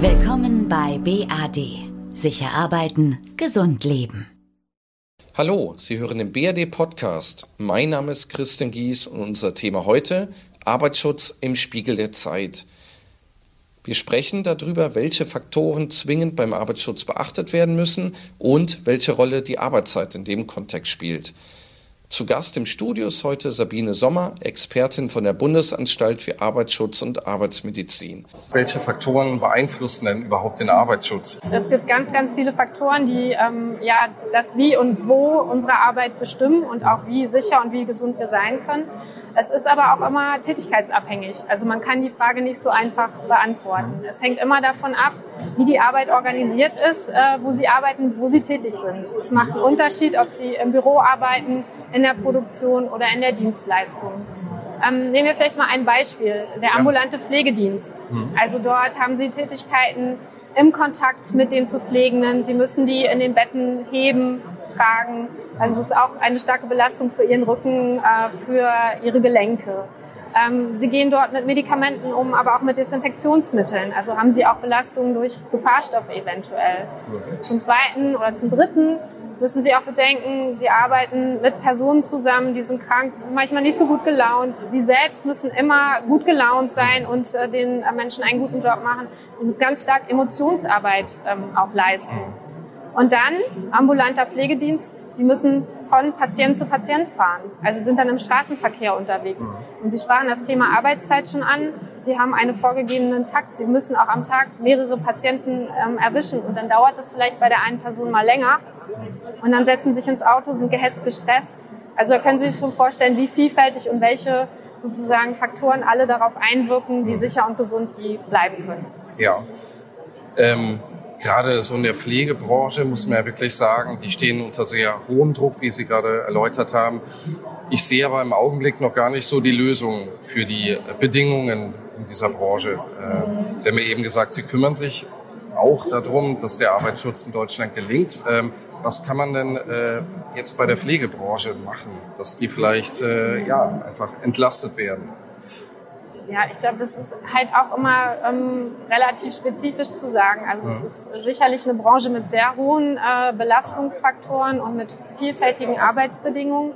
Willkommen bei BAD. Sicher arbeiten, gesund leben. Hallo, Sie hören den BAD Podcast. Mein Name ist Christian Gies und unser Thema heute Arbeitsschutz im Spiegel der Zeit. Wir sprechen darüber, welche Faktoren zwingend beim Arbeitsschutz beachtet werden müssen und welche Rolle die Arbeitszeit in dem Kontext spielt. Zu Gast im Studio ist heute Sabine Sommer, Expertin von der Bundesanstalt für Arbeitsschutz und Arbeitsmedizin. Welche Faktoren beeinflussen denn überhaupt den Arbeitsschutz? Es gibt ganz, ganz viele Faktoren, die ähm, ja das Wie und Wo unserer Arbeit bestimmen und auch wie sicher und wie gesund wir sein können. Es ist aber auch immer tätigkeitsabhängig. Also man kann die Frage nicht so einfach beantworten. Es hängt immer davon ab, wie die Arbeit organisiert ist, äh, wo sie arbeiten, wo sie tätig sind. Es macht einen Unterschied, ob sie im Büro arbeiten, in der Produktion oder in der Dienstleistung. Ähm, nehmen wir vielleicht mal ein Beispiel, der ambulante Pflegedienst. Mhm. Also dort haben Sie Tätigkeiten im Kontakt mit den zu Pflegenden. Sie müssen die in den Betten heben, tragen. Also es ist auch eine starke Belastung für Ihren Rücken, äh, für Ihre Gelenke. Ähm, sie gehen dort mit Medikamenten um, aber auch mit Desinfektionsmitteln. Also haben sie auch Belastungen durch Gefahrstoffe eventuell. Zum Zweiten oder zum Dritten müssen Sie auch bedenken, Sie arbeiten mit Personen zusammen, die sind krank, die sind manchmal nicht so gut gelaunt. Sie selbst müssen immer gut gelaunt sein und äh, den äh, Menschen einen guten Job machen. Sie müssen ganz stark Emotionsarbeit ähm, auch leisten. Und dann ambulanter Pflegedienst. Sie müssen von Patient zu Patient fahren. Also sind dann im Straßenverkehr unterwegs. Und Sie sprachen das Thema Arbeitszeit schon an. Sie haben einen vorgegebenen Takt. Sie müssen auch am Tag mehrere Patienten ähm, erwischen. Und dann dauert es vielleicht bei der einen Person mal länger. Und dann setzen sich ins Auto, sind gehetzt, gestresst. Also da können Sie sich schon vorstellen, wie vielfältig und welche sozusagen Faktoren alle darauf einwirken, wie sicher und gesund Sie bleiben können. Ja. Ähm gerade so in der Pflegebranche muss man ja wirklich sagen, die stehen unter sehr hohem Druck, wie Sie gerade erläutert haben. Ich sehe aber im Augenblick noch gar nicht so die Lösung für die Bedingungen in dieser Branche. Äh, Sie haben ja eben gesagt, Sie kümmern sich auch darum, dass der Arbeitsschutz in Deutschland gelingt. Ähm, was kann man denn äh, jetzt bei der Pflegebranche machen, dass die vielleicht äh, ja einfach entlastet werden? Ja, ich glaube, das ist halt auch immer ähm, relativ spezifisch zu sagen. Also es ist sicherlich eine Branche mit sehr hohen äh, Belastungsfaktoren und mit vielfältigen Arbeitsbedingungen.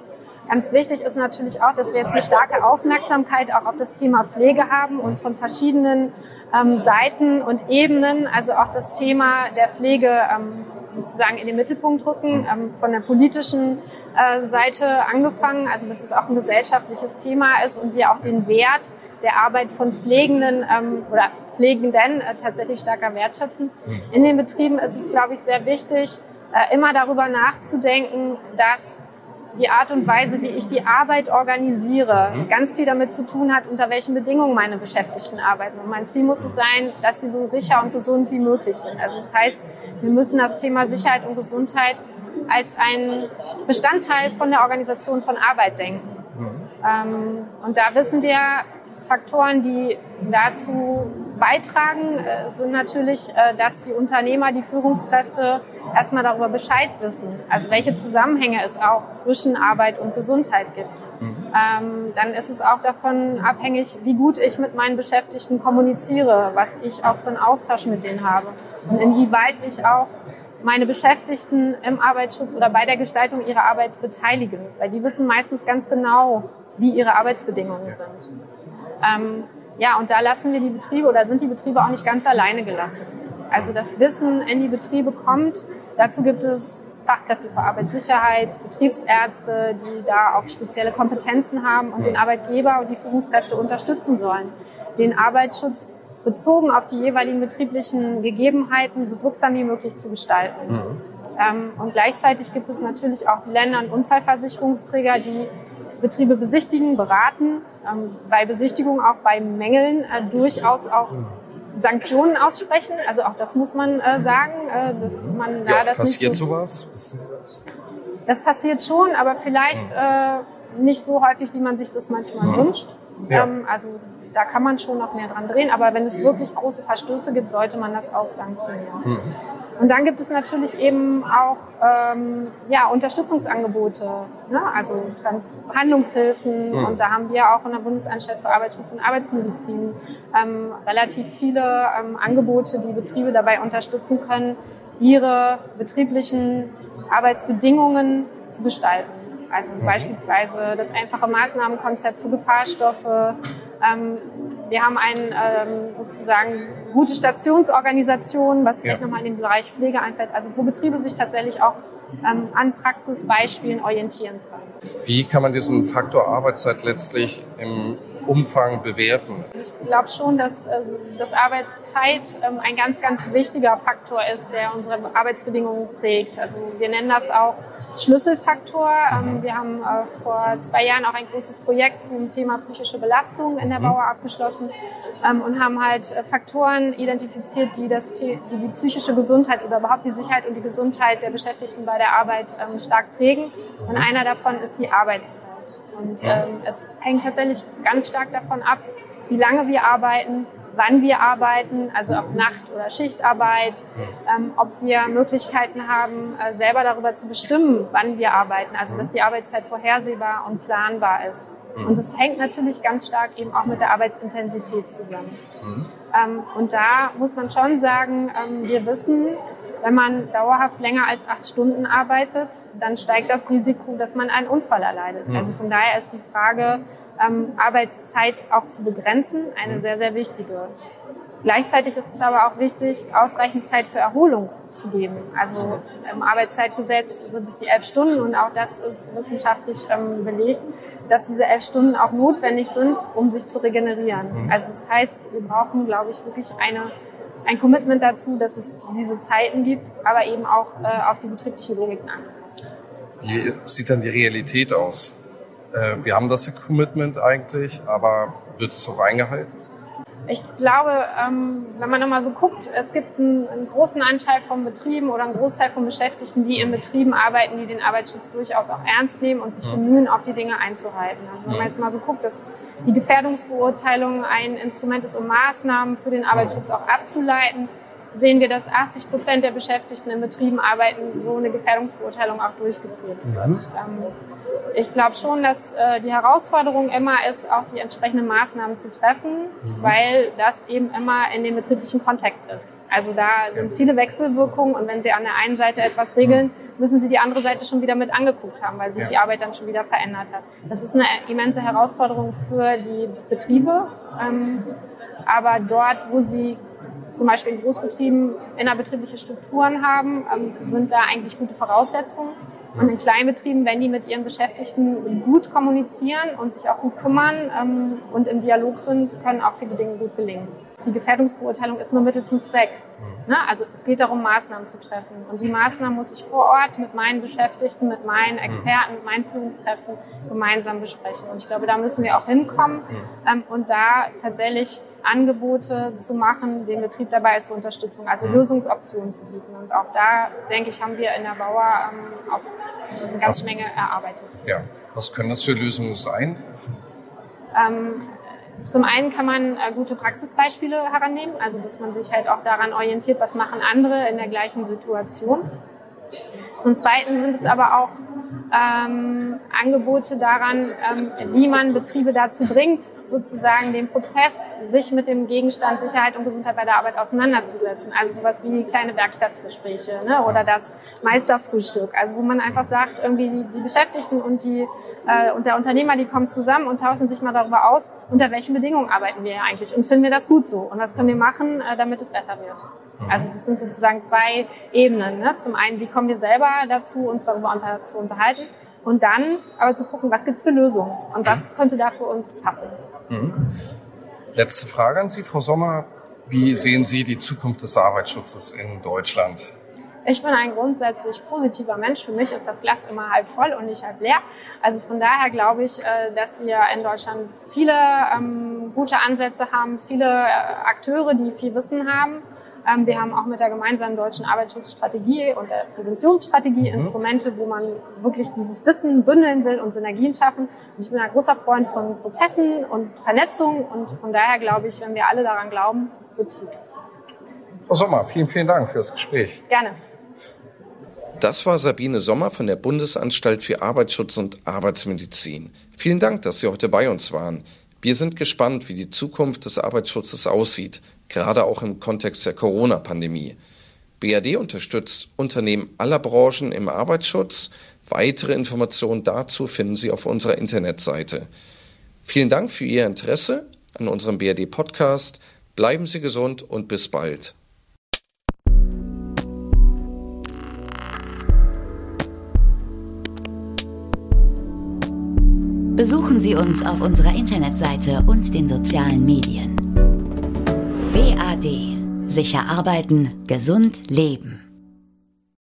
Ganz wichtig ist natürlich auch, dass wir jetzt eine starke Aufmerksamkeit auch auf das Thema Pflege haben und von verschiedenen ähm, Seiten und Ebenen, also auch das Thema der Pflege ähm, sozusagen in den Mittelpunkt rücken, ähm, von der politischen äh, Seite angefangen, also dass es auch ein gesellschaftliches Thema ist und wir auch den Wert der Arbeit von Pflegenden ähm, oder Pflegenden äh, tatsächlich stärker wertschätzen. Mhm. In den Betrieben ist es, glaube ich, sehr wichtig, äh, immer darüber nachzudenken, dass die Art und Weise, wie ich die Arbeit organisiere, mhm. ganz viel damit zu tun hat, unter welchen Bedingungen meine Beschäftigten arbeiten. Und mein Ziel muss es sein, dass sie so sicher und gesund wie möglich sind. Also das heißt, wir müssen das Thema Sicherheit und Gesundheit als ein Bestandteil von der Organisation von Arbeit denken. Mhm. Ähm, und da wissen wir, Faktoren, die dazu beitragen, äh, sind natürlich, äh, dass die Unternehmer, die Führungskräfte erstmal darüber Bescheid wissen, also welche Zusammenhänge es auch zwischen Arbeit und Gesundheit gibt. Mhm. Ähm, dann ist es auch davon abhängig, wie gut ich mit meinen Beschäftigten kommuniziere, was ich auch für einen Austausch mit denen habe und inwieweit ich auch meine Beschäftigten im Arbeitsschutz oder bei der Gestaltung ihrer Arbeit beteilige, weil die wissen meistens ganz genau, wie ihre Arbeitsbedingungen sind. Ähm, ja, und da lassen wir die Betriebe oder sind die Betriebe auch nicht ganz alleine gelassen. Also das Wissen in die Betriebe kommt. Dazu gibt es Fachkräfte für Arbeitssicherheit, Betriebsärzte, die da auch spezielle Kompetenzen haben und den Arbeitgeber und die Führungskräfte unterstützen sollen, den Arbeitsschutz bezogen auf die jeweiligen betrieblichen Gegebenheiten so wirksam wie möglich zu gestalten. Mhm. Ähm, und gleichzeitig gibt es natürlich auch die Länder- und Unfallversicherungsträger, die Betriebe besichtigen, beraten, ähm, bei Besichtigung auch bei Mängeln äh, durchaus auch Sanktionen aussprechen. Also auch das muss man äh, sagen, äh, dass man da ja, das passiert nicht so, sowas? Das? das passiert schon, aber vielleicht nicht so häufig, wie man sich das manchmal wünscht. Ja. Ähm, also da kann man schon noch mehr dran drehen, aber wenn es wirklich große Verstöße gibt, sollte man das auch sanktionieren. Mhm. Und dann gibt es natürlich eben auch ähm, ja, Unterstützungsangebote, ne? also Trans Handlungshilfen. Mhm. Und da haben wir auch in der Bundesanstalt für Arbeitsschutz und Arbeitsmedizin ähm, relativ viele ähm, Angebote, die Betriebe dabei unterstützen können, ihre betrieblichen Arbeitsbedingungen zu gestalten. Also mhm. beispielsweise das einfache Maßnahmenkonzept für Gefahrstoffe. Ähm, wir haben ein ähm, sozusagen gute Stationsorganisation, was vielleicht ja. nochmal in den Bereich Pflege einfällt, also wo Betriebe sich tatsächlich auch ähm, an Praxisbeispielen orientieren können. Wie kann man diesen Faktor Arbeitszeit letztlich im Umfang bewerten? Ich glaube schon, dass, äh, dass Arbeitszeit ähm, ein ganz, ganz wichtiger Faktor ist, der unsere Arbeitsbedingungen prägt. Also wir nennen das auch Schlüsselfaktor. Ähm, mhm. wir haben äh, vor zwei Jahren auch ein großes Projekt zum Thema psychische Belastung in der mhm. Bauer abgeschlossen ähm, und haben halt äh, Faktoren identifiziert, die, das, die die psychische Gesundheit oder überhaupt die Sicherheit und die Gesundheit der Beschäftigten bei der Arbeit ähm, stark prägen. Und mhm. einer davon ist die Arbeitszeit. Und es hängt tatsächlich ganz stark davon ab, wie lange wir arbeiten, wann wir arbeiten, also ob Nacht- oder Schichtarbeit, ähm, ob wir Möglichkeiten haben, äh, selber darüber zu bestimmen, wann wir arbeiten, also dass die Arbeitszeit vorhersehbar und planbar ist. Und das hängt natürlich ganz stark eben auch mit der Arbeitsintensität zusammen. Ähm, und da muss man schon sagen, ähm, wir wissen, wenn man dauerhaft länger als acht Stunden arbeitet, dann steigt das Risiko, dass man einen Unfall erleidet. Also von daher ist die Frage, ähm, Arbeitszeit auch zu begrenzen, eine mhm. sehr, sehr wichtige. Gleichzeitig ist es aber auch wichtig, ausreichend Zeit für Erholung zu geben. Also im Arbeitszeitgesetz sind es die elf Stunden und auch das ist wissenschaftlich ähm, belegt, dass diese elf Stunden auch notwendig sind, um sich zu regenerieren. Mhm. Also das heißt, wir brauchen, glaube ich, wirklich eine, ein Commitment dazu, dass es diese Zeiten gibt, aber eben auch äh, auf die betriebliche Logik angepasst. Wie sieht dann die Realität aus? Äh, wir haben das Commitment eigentlich, aber wird es auch eingehalten? Ich glaube, ähm, wenn man nochmal so guckt, es gibt einen, einen, großen Anteil von Betrieben oder einen Großteil von Beschäftigten, die in Betrieben arbeiten, die den Arbeitsschutz durchaus auch ernst nehmen und sich bemühen, auch die Dinge einzuhalten. Also wenn man jetzt mal so guckt, dass die Gefährdungsbeurteilung ein Instrument ist, um Maßnahmen für den Arbeitsschutz auch abzuleiten, sehen wir, dass 80 Prozent der Beschäftigten in Betrieben arbeiten, wo eine Gefährdungsbeurteilung auch durchgeführt wird. Mhm. Ich glaube schon, dass äh, die Herausforderung immer ist, auch die entsprechenden Maßnahmen zu treffen, mhm. weil das eben immer in dem betrieblichen Kontext ist. Also da sind viele Wechselwirkungen und wenn Sie an der einen Seite etwas regeln, mhm. müssen Sie die andere Seite schon wieder mit angeguckt haben, weil sich ja. die Arbeit dann schon wieder verändert hat. Das ist eine immense Herausforderung für die Betriebe. Ähm, aber dort, wo sie zum Beispiel in Großbetrieben innerbetriebliche Strukturen haben, ähm, sind da eigentlich gute Voraussetzungen. Und in Kleinbetrieben, wenn die mit ihren Beschäftigten gut kommunizieren und sich auch gut kümmern ähm, und im Dialog sind, können auch viele Dinge gut gelingen. Die Gefährdungsbeurteilung ist nur Mittel zum Zweck. Ne? Also es geht darum, Maßnahmen zu treffen. Und die Maßnahmen muss ich vor Ort mit meinen Beschäftigten, mit meinen Experten, mit meinen Führungskräften gemeinsam besprechen. Und ich glaube, da müssen wir auch hinkommen ähm, und da tatsächlich Angebote zu machen, den Betrieb dabei zur Unterstützung, also mhm. Lösungsoptionen zu bieten. Und auch da, denke ich, haben wir in der Bauer ähm, auf eine ganze Menge erarbeitet. Ja, was können das für Lösungen sein? Ähm, zum einen kann man äh, gute Praxisbeispiele herannehmen, also dass man sich halt auch daran orientiert, was machen andere in der gleichen Situation. Zum Zweiten sind es aber auch ähm, Angebote daran, ähm, wie man Betriebe dazu bringt, sozusagen den Prozess, sich mit dem Gegenstand Sicherheit und Gesundheit bei der Arbeit auseinanderzusetzen. Also sowas wie kleine Werkstattgespräche ne? oder das Meisterfrühstück. Also wo man einfach sagt, irgendwie die, die Beschäftigten und die äh, und der Unternehmer, die kommen zusammen und tauschen sich mal darüber aus, unter welchen Bedingungen arbeiten wir eigentlich und finden wir das gut so und was können wir machen, äh, damit es besser wird. Mhm. Also das sind sozusagen zwei Ebenen. Ne? Zum einen, wie kommen wir selber dazu, uns darüber unter, zu unterhalten und dann aber zu gucken, was gibt's für Lösungen und was könnte da für uns passen. Mhm. Letzte Frage an Sie, Frau Sommer. Wie sehen Sie die Zukunft des Arbeitsschutzes in Deutschland? Ich bin ein grundsätzlich positiver Mensch. Für mich ist das Glas immer halb voll und nicht halb leer. Also von daher glaube ich, äh, dass wir in Deutschland viele ähm, gute Ansätze haben, viele äh, Akteure, die viel Wissen haben. Ähm, wir haben auch mit der gemeinsamen deutschen Arbeitsschutzstrategie und der Präventionsstrategie mhm. Instrumente, wo man wirklich dieses Wissen bündeln will und Synergien schaffen. Und ich bin ein großer Freund von Prozessen und Vernetzung und von daher glaube ich, wenn wir alle daran glauben, wird's gut. Frau Sommer, vielen, vielen Dank für das Gespräch. Gerne. Das war Sabine Sommer von der Bundesanstalt für Arbeitsschutz und Arbeitsmedizin. Vielen Dank, dass Sie heute bei uns waren. Wir sind gespannt, wie die Zukunft des Arbeitsschutzes aussieht, gerade auch im Kontext der Corona-Pandemie. BRD unterstützt Unternehmen aller Branchen im Arbeitsschutz. Weitere Informationen dazu finden Sie auf unserer Internetseite. Vielen Dank für Ihr Interesse an unserem BRD-Podcast. Bleiben Sie gesund und bis bald. Besuchen Sie uns auf unserer Internetseite und den sozialen Medien. BAD. Sicher arbeiten, gesund leben.